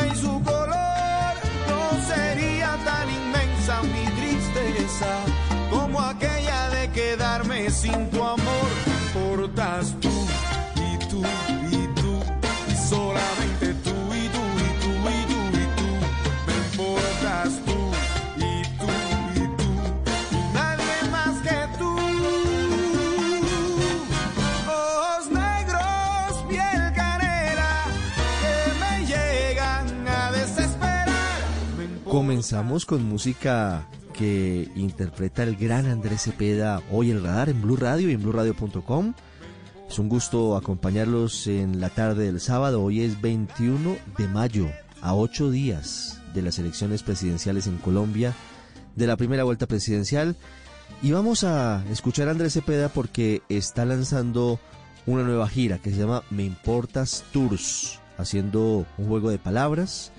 Y su color, no sería tan inmensa mi tristeza como aquella de quedarme sin tu amor. Importas tú comenzamos con música que interpreta el gran Andrés Cepeda hoy el radar en Blue Radio y en BlueRadio.com. Es un gusto acompañarlos en la tarde del sábado. Hoy es 21 de mayo, a ocho días de las elecciones presidenciales en Colombia, de la primera vuelta presidencial. Y vamos a escuchar a Andrés Cepeda porque está lanzando una nueva gira que se llama Me Importas Tours, haciendo un juego de palabras.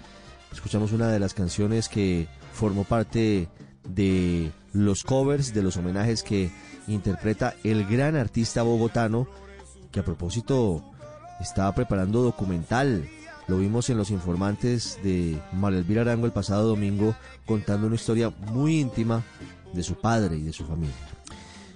Escuchamos una de las canciones que formó parte de los covers, de los homenajes que interpreta el gran artista bogotano, que a propósito estaba preparando documental. Lo vimos en Los Informantes de María Arango el pasado domingo, contando una historia muy íntima de su padre y de su familia.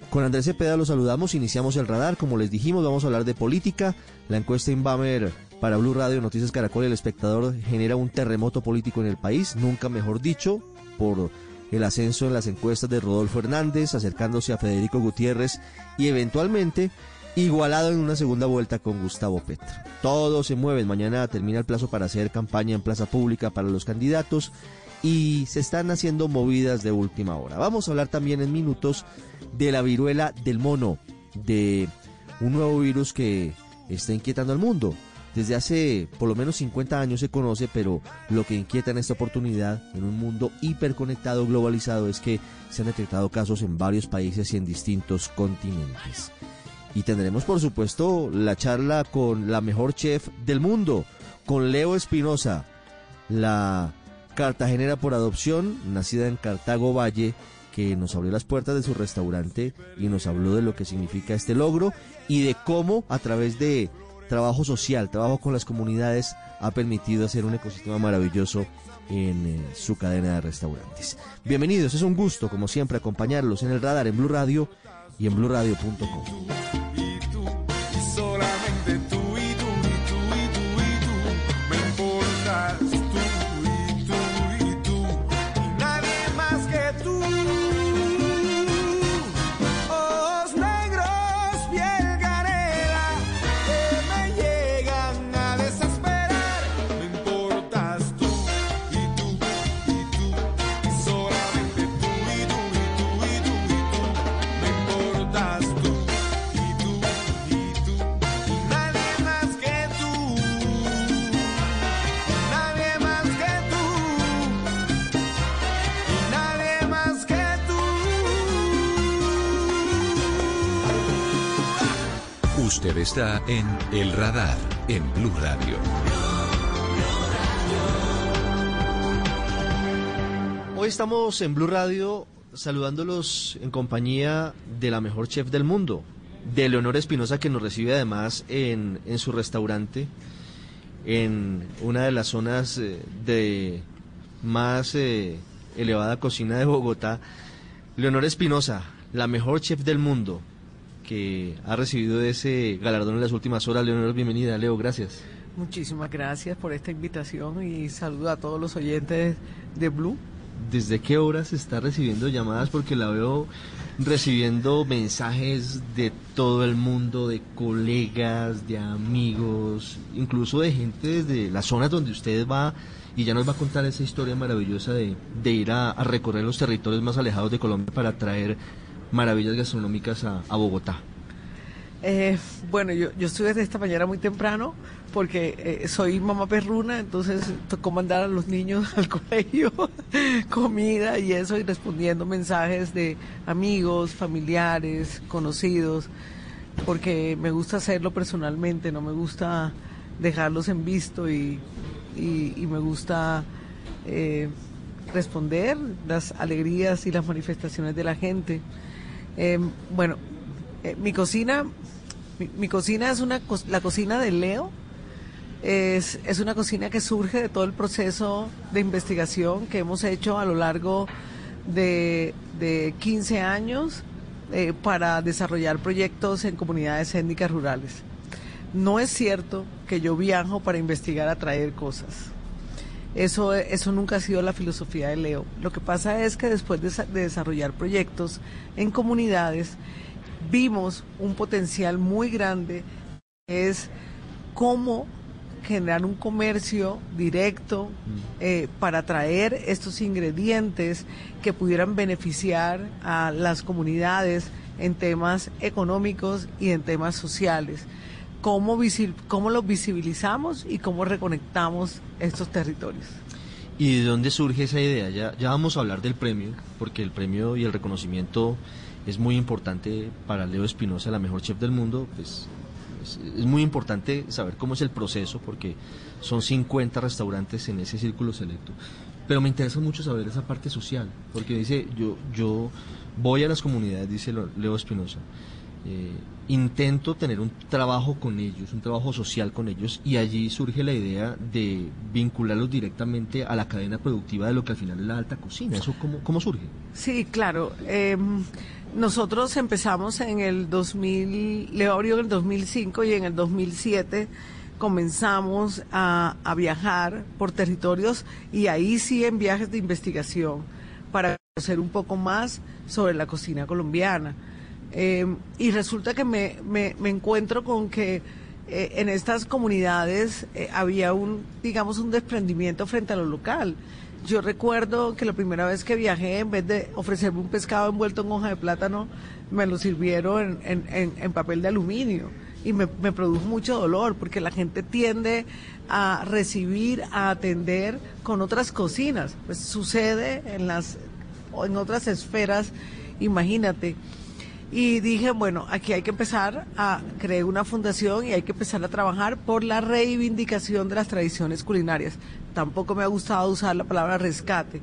Con Andrés Cepeda lo saludamos, iniciamos el radar, como les dijimos, vamos a hablar de política. La encuesta Inbamer para Blue Radio, Noticias Caracol, el espectador genera un terremoto político en el país, nunca mejor dicho, por el ascenso en las encuestas de Rodolfo Hernández, acercándose a Federico Gutiérrez y eventualmente igualado en una segunda vuelta con Gustavo Petro. Todos se mueven, mañana termina el plazo para hacer campaña en plaza pública para los candidatos y se están haciendo movidas de última hora. Vamos a hablar también en minutos de la viruela del mono, de un nuevo virus que está inquietando al mundo. Desde hace por lo menos 50 años se conoce, pero lo que inquieta en esta oportunidad, en un mundo hiperconectado, globalizado, es que se han detectado casos en varios países y en distintos continentes. Y tendremos, por supuesto, la charla con la mejor chef del mundo, con Leo Espinosa, la cartagenera por adopción, nacida en Cartago Valle, que nos abrió las puertas de su restaurante y nos habló de lo que significa este logro y de cómo a través de trabajo social, trabajo con las comunidades, ha permitido hacer un ecosistema maravilloso en eh, su cadena de restaurantes. Bienvenidos, es un gusto, como siempre, acompañarlos en el radar en Blue Radio y en BlueRadio.com. está en El Radar, en Blue Radio. Hoy estamos en Blue Radio saludándolos en compañía de la mejor chef del mundo, de Leonor Espinosa, que nos recibe además en, en su restaurante, en una de las zonas eh, de más eh, elevada cocina de Bogotá. Leonor Espinosa, la mejor chef del mundo que ha recibido ese galardón en las últimas horas. Leonor, bienvenida. Leo, gracias. Muchísimas gracias por esta invitación y saludo a todos los oyentes de Blue. ¿desde qué horas está recibiendo llamadas? Porque la veo recibiendo mensajes de todo el mundo, de colegas, de amigos, incluso de gente desde las zonas donde usted va y ya nos va a contar esa historia maravillosa de, ir a, recorrer los territorios más alejados de Colombia para traer maravillas gastronómicas a, Bogotá. Eh, bueno, yo, yo estuve desde esta mañana muy temprano porque eh, soy mamá perruna, entonces tocó mandar a los niños al colegio comida y eso y respondiendo mensajes de amigos, familiares, conocidos, porque me gusta hacerlo personalmente, no me gusta dejarlos en visto y, y, me gusta eh, responder las alegrías y las manifestaciones de la gente. Em, bueno, eh, mi cocina, mi, cocina es una la cocina de Leo. Es, es, una cocina que surge de todo el proceso de investigación que hemos hecho a lo largo de, de 15 años eh, para desarrollar proyectos en comunidades étnicas rurales. No es cierto que yo viajo para investigar a traer cosas. Eso, eso nunca ha sido la filosofía de Leo. Lo que pasa es que después de, desarrollar proyectos en comunidades, vimos un potencial muy grande, es cómo generar un comercio directo mm. eh, para traer estos ingredientes que pudieran beneficiar a las comunidades en temas económicos y en temas sociales cómo, cómo los visibilizamos y cómo reconectamos estos territorios. ¿Y de dónde surge esa idea? Ya, ya vamos a hablar del premio, porque el premio y el reconocimiento es muy importante para Leo Espinosa, la mejor chef del mundo. Pues es, es, muy importante saber cómo es el proceso, porque son 50 restaurantes en ese círculo selecto. Pero me interesa mucho saber esa parte social, porque dice, yo, yo voy a las comunidades, dice Leo Espinosa, eh, intento tener un trabajo con ellos, un trabajo social con ellos, y allí surge la idea de vincularlos directamente a la cadena productiva de lo que al final es la alta cocina. ¿Eso cómo, cómo surge? Sí, claro. Em, nosotros empezamos en el 2000, Leo abrió en el 2005 y en el 2007 comenzamos a, a viajar por territorios y ahí sí en viajes de investigación para conocer un poco más sobre la cocina colombiana eh, y resulta que me, me, encuentro con que eh, en estas comunidades eh, había un, digamos, un desprendimiento frente a lo local. Yo recuerdo que la primera vez que viajé, en vez de ofrecerme un pescado envuelto en hoja de plátano, me lo sirvieron en, en, en papel de aluminio. Y me, me, produjo mucho dolor porque la gente tiende a recibir, a atender con otras cocinas. Pues sucede en las en otras esferas, imagínate y dije, bueno, aquí hay que empezar a crear una fundación y hay que empezar a trabajar por la reivindicación de las tradiciones culinarias. Tampoco me ha gustado usar la palabra rescate,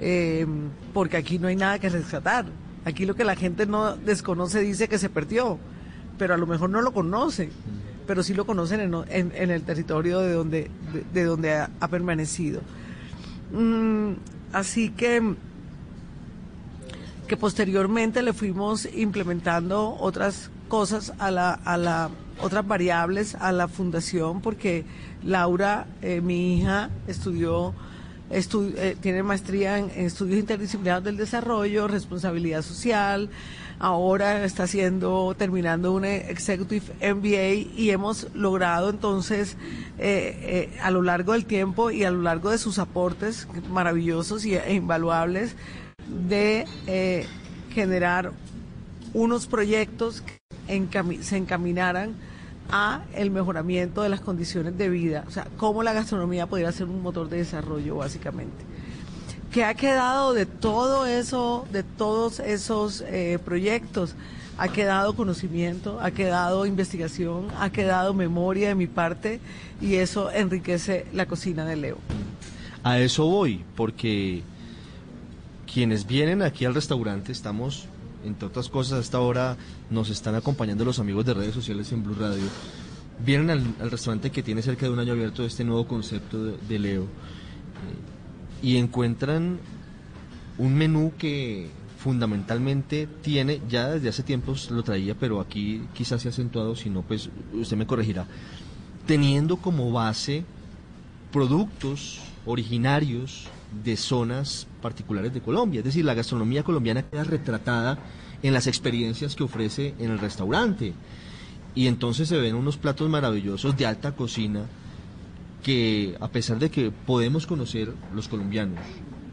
em, porque aquí no hay nada que rescatar. Aquí lo que la gente no desconoce dice que se perdió, pero a lo mejor no lo conoce, pero sí lo conocen en, en, el territorio de donde, de, donde ha, permanecido. Mm, así que que posteriormente le fuimos implementando otras cosas a la, a la otras variables a la fundación porque Laura, eh, mi hija, estudió, eh, tiene maestría en, estudios interdisciplinarios del desarrollo, responsabilidad social, ahora está haciendo, terminando un Executive MBA y hemos logrado entonces eh, a lo largo del tiempo y a lo largo de sus aportes maravillosos e invaluables, de eh, generar unos proyectos que se encaminaran a el mejoramiento de las condiciones de vida, o sea, cómo la gastronomía podría ser un motor de desarrollo básicamente. ¿Qué ha quedado de todo eso, de todos esos eh, proyectos? Ha quedado conocimiento, ha quedado investigación, ha quedado memoria de mi parte y eso enriquece la cocina de Leo. A eso voy, porque quienes vienen aquí al restaurante, estamos, entre otras cosas, hasta ahora nos están acompañando los amigos de redes sociales en Blue Radio. Vienen al, restaurante que tiene cerca de un año abierto este nuevo concepto de, Leo eh, y encuentran un menú que fundamentalmente tiene, ya desde hace tiempo lo traía, pero aquí quizás se ha acentuado, si no, pues usted me corregirá, teniendo como base productos originarios de zonas particulares de Colombia. Es decir, la gastronomía colombiana queda retratada en las experiencias que ofrece en el restaurante. Y entonces se ven unos platos maravillosos de alta cocina que a pesar de que podemos conocer los colombianos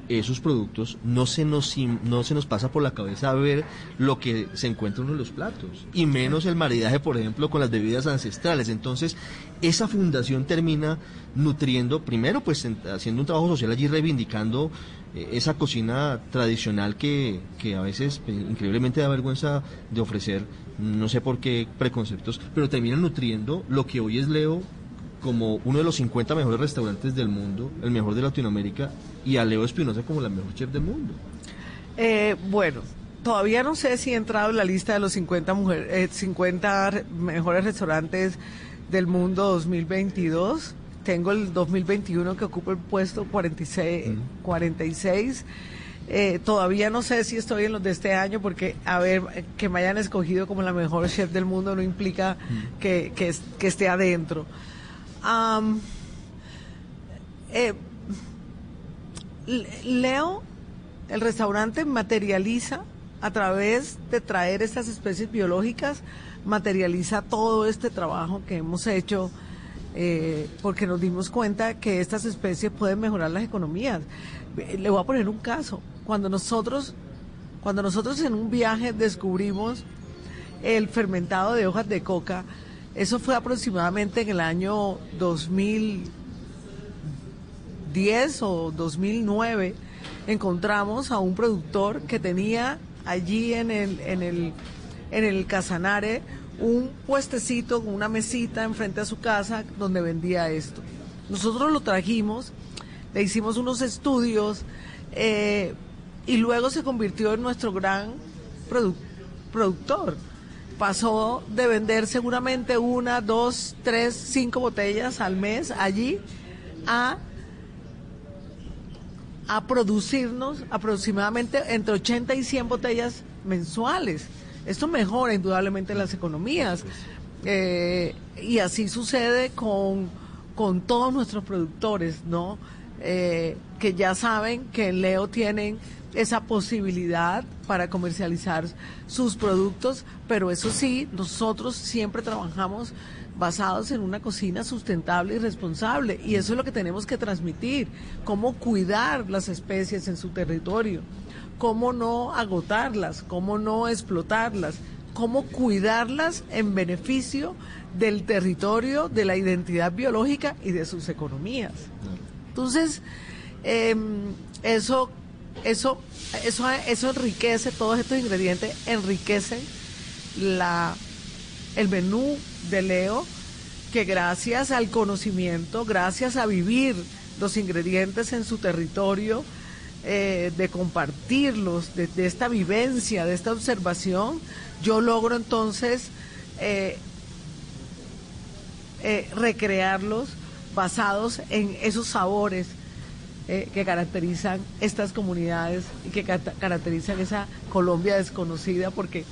esos productos, no se nos no se nos pasa por la cabeza ver lo que se encuentra en los platos y menos el maridaje, por ejemplo, con las bebidas ancestrales. Entonces, esa fundación termina nutriendo primero pues haciendo un trabajo social allí reivindicando eh, esa cocina tradicional que, que a veces eh, increíblemente da vergüenza de ofrecer, no sé por qué preconceptos, pero termina nutriendo lo que hoy es Leo como uno de los 50 mejores restaurantes del mundo, el mejor de Latinoamérica, y a Leo Espinosa como la mejor chef del mundo. Eh, bueno, todavía no sé si he entrado en la lista de los 50, mujer, 50 mejores restaurantes del mundo 2022 tengo el 2021 que ocupa el puesto 46. 46. Eh, todavía no sé si estoy en los de este año porque, a ver, que me hayan escogido como la mejor chef del mundo no implica que, que, esté adentro. Eh, Leo, el restaurante materializa a través de traer estas especies biológicas, materializa todo este trabajo que hemos hecho eh, porque nos dimos cuenta que estas especies pueden mejorar las economías. Le voy a poner un caso. Cuando nosotros, cuando nosotros en un viaje descubrimos el fermentado de hojas de coca, eso fue aproximadamente en el año 2010 o 2009. Encontramos a un productor que tenía allí en el, en el, en el Casanare un puestecito con una mesita enfrente a su casa donde vendía esto. Nosotros lo trajimos, le hicimos unos estudios eh, y luego se convirtió en nuestro gran productor. Pasó de vender seguramente una, dos, tres, cinco botellas al mes allí a a producirnos aproximadamente entre 80 y 100 botellas mensuales. Esto mejora indudablemente las economías. Eh, y así sucede con, con todos nuestros productores, ¿no? Eh, que ya saben que en Leo tienen esa posibilidad para comercializar sus productos, pero eso sí, nosotros siempre trabajamos basados en una cocina sustentable y responsable, y eso es lo que tenemos que transmitir, cómo cuidar las especies en su territorio cómo no agotarlas, cómo no explotarlas, cómo cuidarlas en beneficio del territorio, de la identidad biológica y de sus economías. Entonces, em, eso, eso, eso, eso enriquece, todos estos ingredientes enriquecen la, el menú de Leo, que gracias al conocimiento, gracias a vivir los ingredientes en su territorio, eh, de compartirlos, de, esta vivencia, de esta observación, yo logro entonces eh, eh, recrearlos basados en esos sabores que caracterizan estas comunidades y que caracterizan esa Colombia desconocida, porque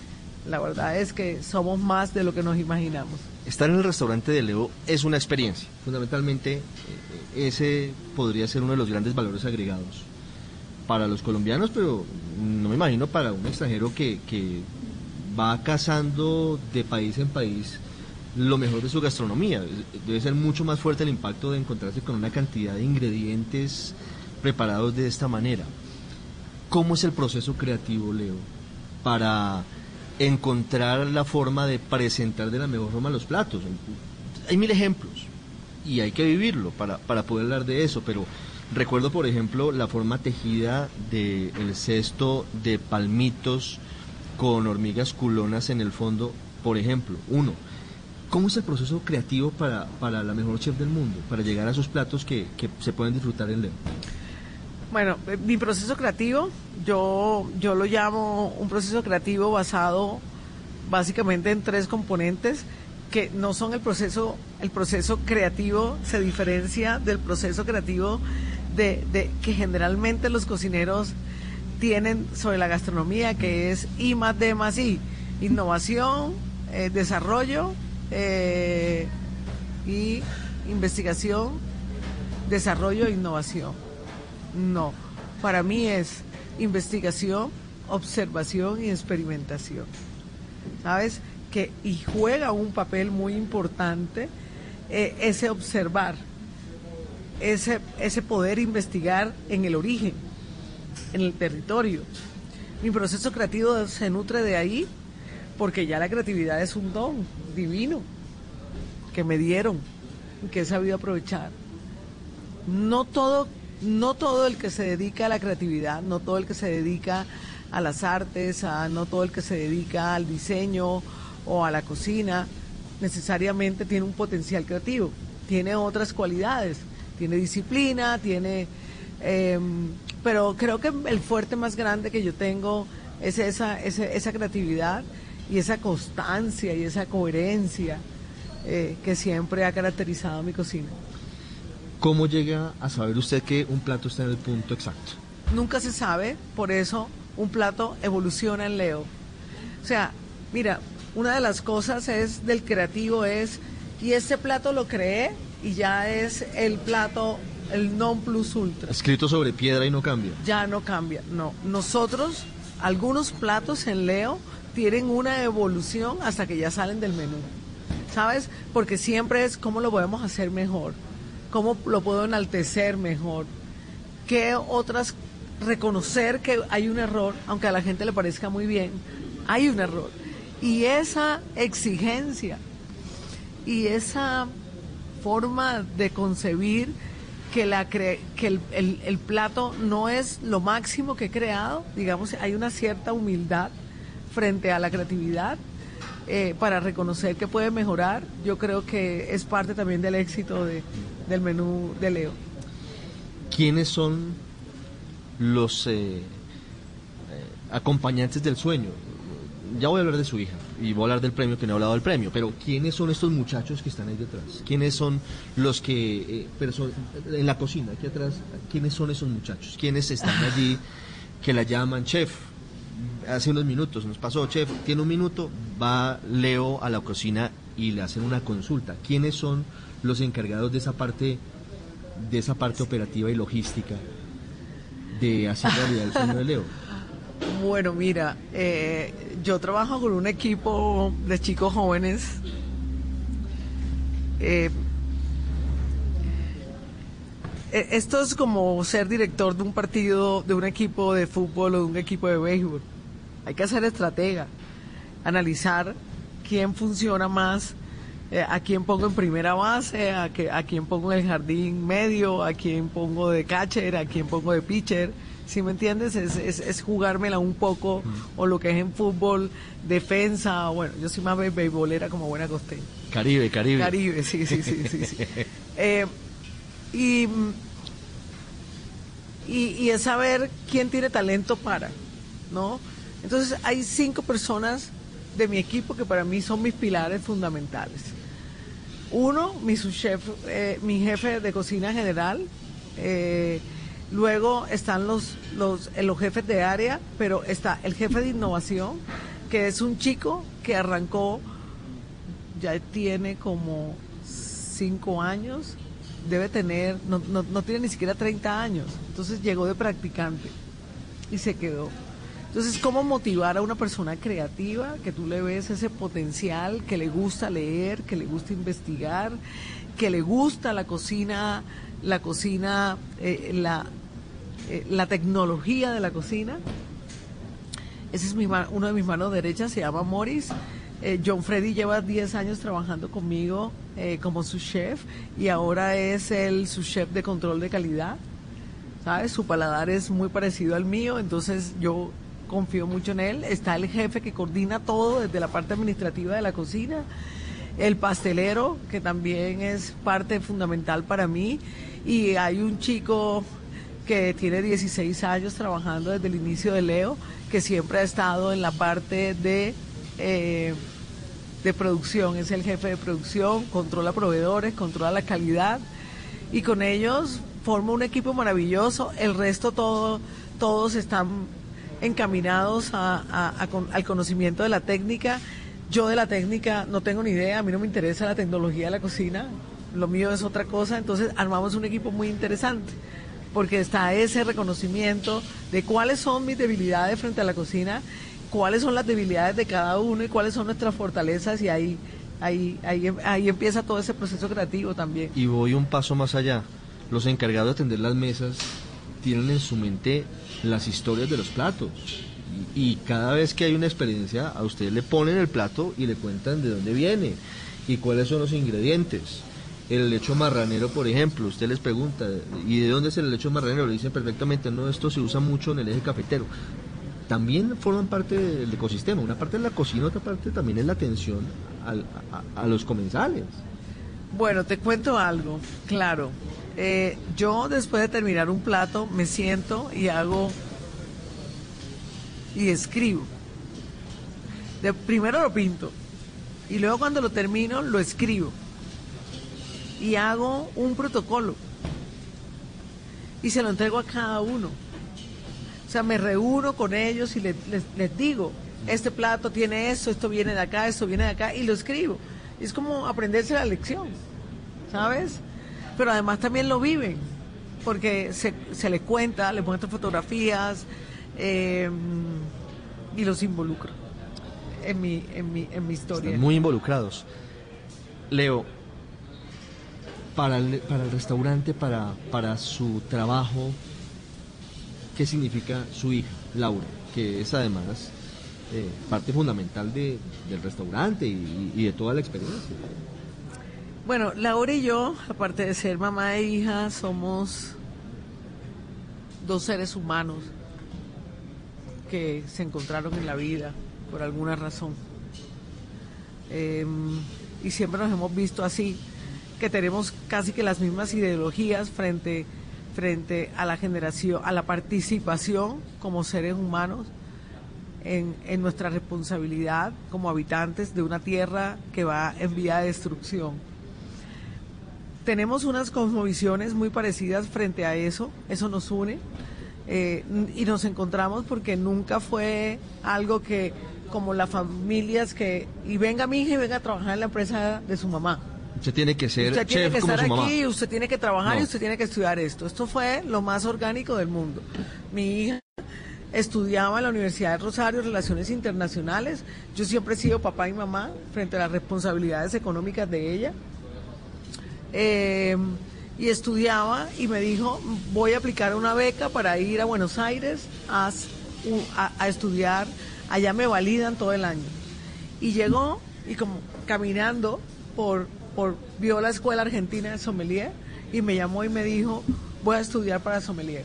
la verdad es que somos más de lo que nos imaginamos. Estar en el restaurante de Leo es una experiencia. Fundamentalmente, ese podría ser uno de los grandes valores agregados para los colombianos, pero no me imagino para un extranjero que, va cazando de país en país lo mejor de su gastronomía. Debe ser mucho más fuerte el impacto de encontrarse con una cantidad de ingredientes preparados de esta manera. ¿Cómo es el proceso creativo, Leo, para encontrar la forma de presentar de la mejor forma los platos? Hay mil ejemplos y hay que vivirlo para, para poder hablar de eso, pero Recuerdo, por ejemplo, la forma tejida del cesto de palmitos con hormigas culonas en el fondo, por ejemplo. Uno, ¿cómo es el proceso creativo para, para la mejor chef del mundo, para llegar a esos platos que, que se pueden disfrutar en León? Bueno, eh, mi proceso creativo, yo, yo lo llamo un proceso creativo basado básicamente en tres componentes que no son el proceso, el proceso creativo se diferencia del proceso creativo de, que generalmente los cocineros tienen sobre la gastronomía, que es I más D más I, innovación, eh, desarrollo eh, y investigación, desarrollo e innovación. No, para mí es investigación, observación y experimentación. ¿Sabes? Que, y juega un papel muy importante eh, ese observar, ese, ese poder investigar en el origen, en el territorio. Mi proceso creativo se nutre de ahí porque ya la creatividad es un don divino que me dieron, que he sabido aprovechar. No todo, no todo el que se dedica a la creatividad, no todo el que se dedica a las artes, a no todo el que se dedica al diseño o a la cocina, necesariamente tiene un potencial creativo, tiene otras cualidades, tiene disciplina, tiene... Em, pero creo que el fuerte más grande que yo tengo es esa, esa, creatividad y esa constancia y esa coherencia eh, que siempre ha caracterizado mi cocina. ¿Cómo llega a saber usted que un plato está en el punto exacto? Nunca se sabe, por eso un plato evoluciona en Leo. O sea, mira, una de las cosas es del creativo es, y este plato lo creé y ya es el plato, el non plus ultra. Escrito sobre piedra y no cambia. Ya no cambia, no. Nosotros, algunos platos en Leo tienen una evolución hasta que ya salen del menú. ¿Sabes? Porque siempre es cómo lo podemos hacer mejor, cómo lo puedo enaltecer mejor, qué otras reconocer que hay un error, aunque a la gente le parezca muy bien, hay un error. Y esa exigencia y esa forma de concebir que, la que el, plato no es lo máximo que he creado, digamos, hay una cierta humildad frente a la creatividad eh, para reconocer que puede mejorar, yo creo que es parte también del éxito de, del menú de Leo. ¿Quiénes son los eh, eh, acompañantes del sueño. Ya voy a hablar de su hija y voy a hablar del premio que no he hablado del premio, pero ¿quiénes son estos muchachos que están ahí detrás? ¿Quiénes son los que, eh, en la cocina, aquí atrás, quiénes son esos muchachos? ¿Quiénes están allí que la llaman chef? Hace unos minutos nos pasó, chef, tiene un minuto, va Leo a la cocina y le hacen una consulta. ¿Quiénes son los encargados de esa parte, de esa parte operativa y logística? de hacer realidad el sueño de Leo? Bueno, mira, eh, yo trabajo con un equipo de chicos jóvenes. Eh, e, esto es como ser director de un partido, de un equipo de fútbol o de un equipo de béisbol. Hay que hacer estratega, analizar quién funciona más, eh, a quién pongo en primera base, a, que, a quién pongo en el jardín medio, a quién pongo de catcher, a quién pongo de pitcher. Si me entiendes? Es, es, jugármela un poco, o lo que es en fútbol, defensa, bueno, yo soy más beisbolera como buena costeña. Caribe, Caribe. Caribe, sí, sí, sí, sí. sí. Eh, y, y, y es saber quién tiene talento para, ¿no? Entonces hay cinco personas de mi equipo que para mí son mis pilares fundamentales. Uno, mi eh, mi jefe de cocina general. Eh, luego están los, los, eh, los jefes de área, pero está el jefe de innovación, que es un chico que arrancó, ya tiene como cinco años, debe tener, no, no, no tiene ni siquiera 30 años. Entonces llegó de practicante y se quedó. Entonces, ¿cómo motivar a una persona creativa que tú le ves ese potencial, que le gusta leer, que le gusta investigar, que le gusta la cocina, la cocina, eh, la, eh, tecnología de la cocina? Ese es mi, uno de mis manos derechas, se llama Morris. Eh, John Freddy lleva 10 años trabajando conmigo como su chef y ahora es el su chef de control de calidad. ¿Sabes? Su paladar es muy parecido al mío, entonces yo confío mucho en él. Está el jefe que coordina todo desde la parte administrativa de la cocina. El pastelero, que también es parte fundamental para mí. Y hay un chico que tiene 16 años trabajando desde el inicio de Leo, que siempre ha estado en la parte de, eh, de producción. Es el jefe de producción, controla proveedores, controla la calidad. Y con ellos forma un equipo maravilloso. El resto todo, todos están encaminados al conocimiento de la técnica. Yo de la técnica no tengo ni idea, a mí no me interesa la tecnología de la cocina, lo mío es otra cosa, entonces armamos un equipo muy interesante. porque está ese reconocimiento de cuáles son mis debilidades frente a la cocina, cuáles son las debilidades de cada uno y cuáles son nuestras fortalezas y ahí, ahí, ahí, ahí empieza todo ese proceso creativo también. Y voy un paso más allá. Los encargados de atender las mesas tienen en su mente las historias de los platos. Y, cada vez que hay una experiencia, a usted le ponen el plato y le cuentan de dónde viene y cuáles son los ingredientes el lecho marranero, por ejemplo, usted les pregunta, ¿y de dónde es el lecho marranero? Le dicen perfectamente, no, esto se usa mucho en el eje cafetero. También forman parte del ecosistema, una parte es la cocina, otra parte también es la atención a, los comensales. Bueno, te cuento algo, claro. Eh, yo después de terminar un plato me siento y hago y escribo. De, primero lo pinto y luego cuando lo termino lo escribo y hago un protocolo y se lo entrego a cada uno. O sea, me reúno con ellos y les, digo, este plato tiene esto, esto viene de acá, esto viene de acá, y lo escribo. Es como aprenderse la lección, ¿sabes? Pero además también lo viven, porque se, se les cuenta, les muestro fotografías em, y los involucro en mi, en mi, en mi historia. Están muy involucrados. Leo, para el, para el restaurante, para, para su trabajo, ¿qué significa su hija, Laura? Que es además eh, parte fundamental de, del restaurante y, de toda la experiencia. Bueno, Laura y yo, aparte de ser mamá e hija, somos dos seres humanos que se encontraron en la vida por alguna razón. Em, y siempre nos hemos visto así que tenemos casi que las mismas ideologías frente, frente a la generación, a la participación como seres humanos en, en nuestra responsabilidad como habitantes de una tierra que va en vía de destrucción. Tenemos unas cosmovisiones muy parecidas frente a eso, eso nos une eh, y nos encontramos porque nunca fue algo que como las familias que y venga mi hija y venga a trabajar en la empresa de su mamá Usted tiene que ser usted tiene que estar aquí, usted tiene que trabajar y usted tiene que estudiar esto. Esto fue lo más orgánico del mundo. Mi hija estudiaba en la Universidad de Rosario Relaciones Internacionales. Yo siempre he sido papá y mamá frente a las responsabilidades económicas de ella. Eh, y estudiaba y me dijo, voy a aplicar una beca para ir a Buenos Aires a, a estudiar. Allá me validan todo el año. Y llegó y como caminando por por, vio la escuela argentina de sommelier y me llamó y me dijo, voy a estudiar para sommelier.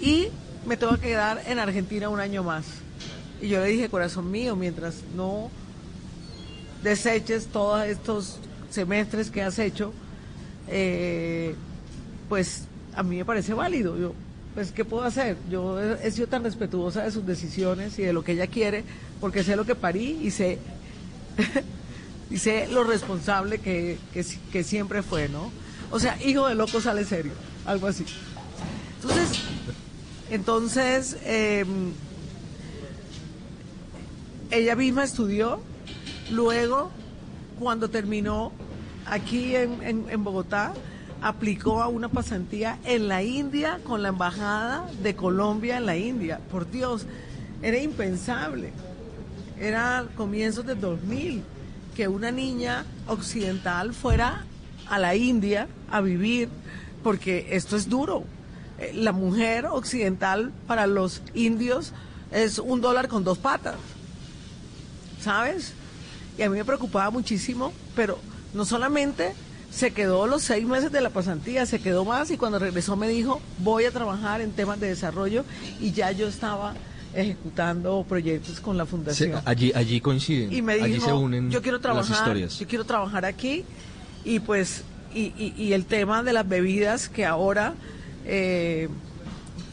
Y me tengo que quedar en Argentina un año más. Y yo le dije, corazón mío, mientras no deseches todos estos semestres que has hecho, eh, pues a mí me parece válido. Yo, pues, ¿qué puedo hacer? Yo he, sido tan respetuosa de sus decisiones y de lo que ella quiere, porque sé lo que parí y sé y sé lo responsable que, que, siempre fue, ¿no? O sea, hijo de loco sale serio, algo así. Entonces, entonces em, ella misma estudió, luego, cuando terminó aquí en, en, Bogotá, aplicó a una pasantía en la India con la embajada de Colombia en la India. Por Dios, era impensable. Era comienzos de 2000 que una niña occidental fuera a la India a vivir, porque esto es duro. La mujer occidental para los indios es un dólar con dos patas, ¿sabes? Y a mí me preocupaba muchísimo, pero no solamente se quedó los seis meses de la pasantía, se quedó más y cuando regresó me dijo, voy a trabajar en temas de desarrollo y ya yo estaba ejecutando proyectos con la fundación. allí, allí coinciden. Y me dijo, allí se unen yo quiero trabajar, las historias. yo quiero trabajar aquí y pues y, y, el tema de las bebidas que ahora eh,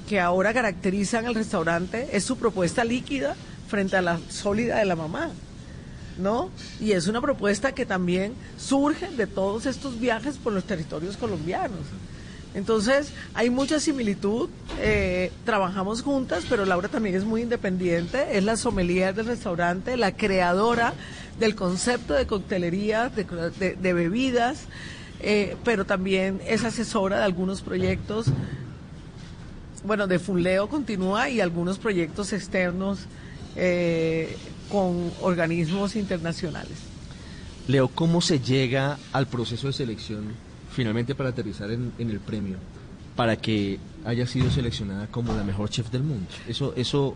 que ahora caracterizan el restaurante es su propuesta líquida frente a la sólida de la mamá. ¿No? Y es una propuesta que también surge de todos estos viajes por los territorios colombianos. Entonces, hay mucha similitud, eh, trabajamos juntas, pero Laura también es muy independiente, es la sommelier del restaurante, la creadora del concepto de coctelería, de, bebidas, eh, pero también es asesora de algunos proyectos bueno, de Funleo continúa y algunos proyectos externos eh, con organismos internacionales. Leo, ¿cómo se llega al proceso de selección finalmente para aterrizar en, el premio? Para que haya sido seleccionada como la mejor chef del mundo. Eso, eso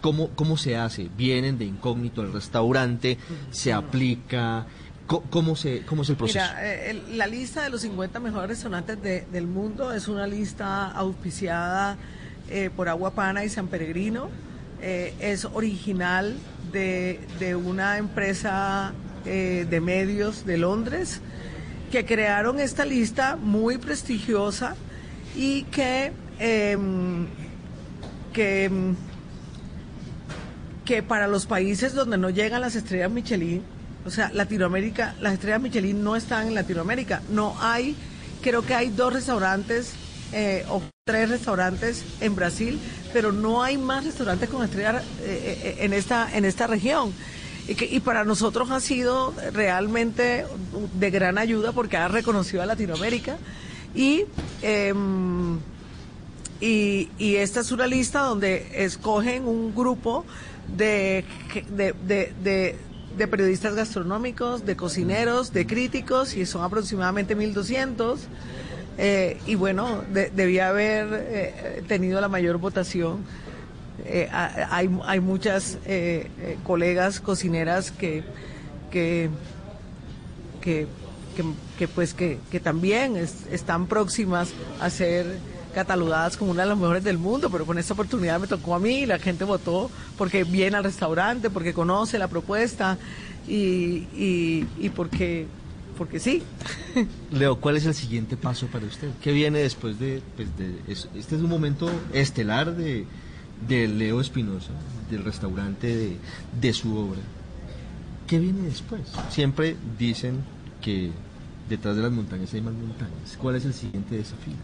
¿cómo, ¿Cómo se hace? ¿Vienen de incógnito al restaurante? ¿Se aplica? ¿Cómo, se, ¿Cómo es el proceso? Mira, eh, la lista de los 50 mejores restaurantes del mundo es una lista auspiciada eh, por Agua Pana y San Peregrino. Eh, es original de, de una empresa de medios de Londres que crearon esta lista muy prestigiosa y que, em, que, em, que para los países donde no llegan las estrellas Michelin, o sea, Latinoamérica, las estrellas Michelin no están en Latinoamérica. No hay, creo que hay dos restaurantes eh, o tres restaurantes en Brasil, pero no hay más restaurantes con estrellas eh, eh, en, esta, en esta región. Y, para nosotros ha sido realmente de gran ayuda porque ha reconocido a Latinoamérica. Y, em, y, esta es una lista donde escogen un grupo de de periodistas gastronómicos, de cocineros, de críticos, y son aproximadamente 1.200. Eh, y bueno, debía haber eh, tenido la mayor votación. Eh, hay, hay muchas colegas cocineras que, que, que, pues que, que también están próximas a ser catalogadas como una de las mejores del mundo, pero con esta oportunidad me tocó a mí la gente votó porque viene al restaurante, porque conoce la propuesta y, y, porque, porque sí. Leo, ¿cuál es el siguiente paso para usted? ¿Qué viene después de, pues este es un momento estelar de, de Leo Espinosa, del restaurante, de, de su obra? ¿Qué viene después? Siempre dicen que detrás de las montañas hay más montañas. ¿Cuál es el siguiente desafío?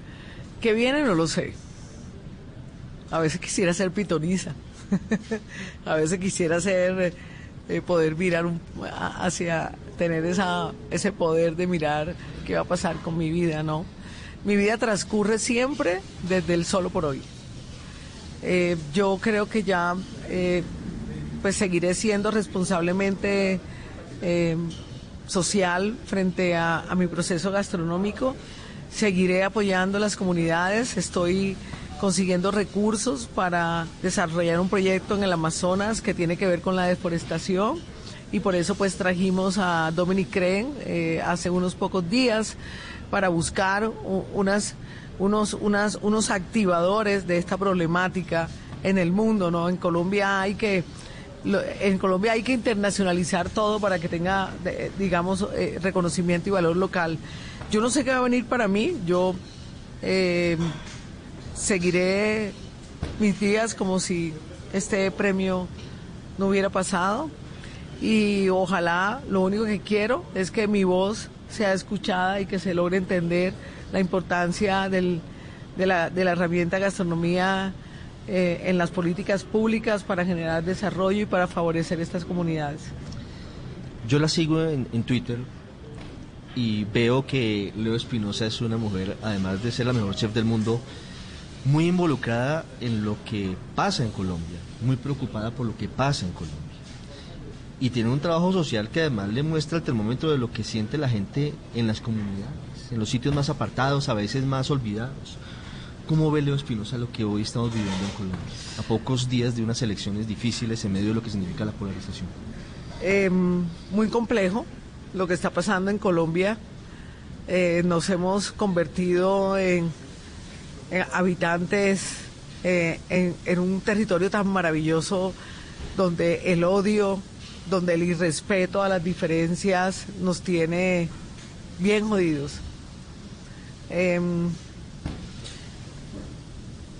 ¿Qué viene? No lo sé. A veces quisiera ser pitoniza. a veces quisiera ser, eh, poder mirar hacia, tener ese poder de mirar qué va a pasar con mi vida, ¿no? Mi vida transcurre siempre desde el solo por hoy. Eh, yo creo que ya, eh, pues seguiré siendo responsablemente social frente a mi proceso gastronómico Seguiré apoyando las comunidades, estoy consiguiendo recursos para desarrollar un proyecto en el Amazonas que tiene que ver con la deforestación y por eso pues trajimos a Dominic Creen eh, hace unos pocos días para buscar unas, unos, unas, unos activadores de esta problemática en el mundo, ¿no? En Colombia hay que en Colombia hay que internacionalizar todo para que tenga, digamos, eh, reconocimiento y valor local. Yo no sé qué va a venir para mí. Yo eh, seguiré mis días como si este premio no hubiera pasado. Y ojalá, lo único que quiero es que mi voz sea escuchada y que se logre entender la importancia del, de, la, de la herramienta gastronomía eh, en las políticas públicas para generar desarrollo y para favorecer estas comunidades. Yo la sigo en, en Twitter y veo que Leo Espinosa es una mujer, además de ser la mejor chef del mundo, muy involucrada en lo que pasa en Colombia, muy preocupada por lo que pasa en Colombia. Y tiene un trabajo social que además le muestra el termómetro de lo que siente la gente en las comunidades, en los sitios más apartados, a veces más olvidados. ¿Cómo ve Leo Espinosa lo que hoy estamos viviendo en Colombia? A pocos días de unas elecciones difíciles en medio de lo que significa la polarización. Em, muy complejo, lo que está pasando en Colombia. Eh, nos hemos convertido en, habitantes eh, en, un territorio tan maravilloso donde el odio, donde el irrespeto a las diferencias nos tiene bien jodidos. Em,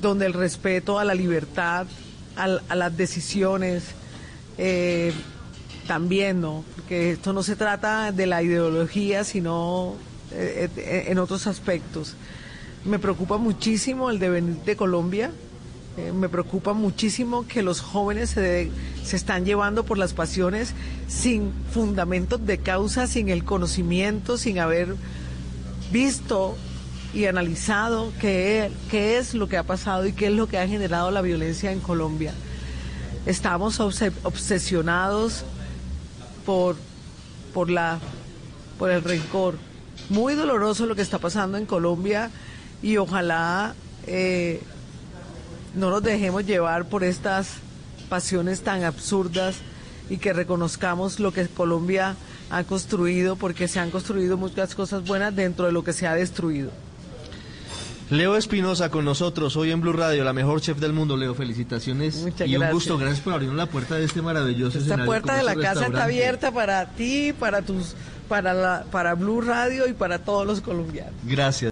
donde el respeto a la libertad, a, las decisiones, eh, también, ¿no? Porque esto no se trata de la ideología, sino eh, eh, en otros aspectos. Me preocupa muchísimo el devenir de Colombia. Me preocupa muchísimo que los jóvenes se, se están llevando por las pasiones sin fundamentos de causa, sin el conocimiento, sin haber visto y analizado qué, es lo que ha pasado y qué es lo que ha generado la violencia en Colombia. Estamos obsesionados por el rencor. Muy doloroso lo que está pasando en Colombia y ojalá eh, no nos dejemos llevar por estas pasiones tan absurdas y que reconozcamos lo que Colombia ha construido, porque se han construido muchas cosas buenas dentro de lo que se ha destruido. Leo Espinosa con nosotros hoy en Blue Radio, la mejor chef del mundo. Leo, felicitaciones Muchas y gracias. un gusto. Gracias por abrirnos la puerta de este maravilloso Esta escenario puerta de la casa está abierta para ti, para tus, para la, para Blue Radio y para todos los colombianos. Gracias.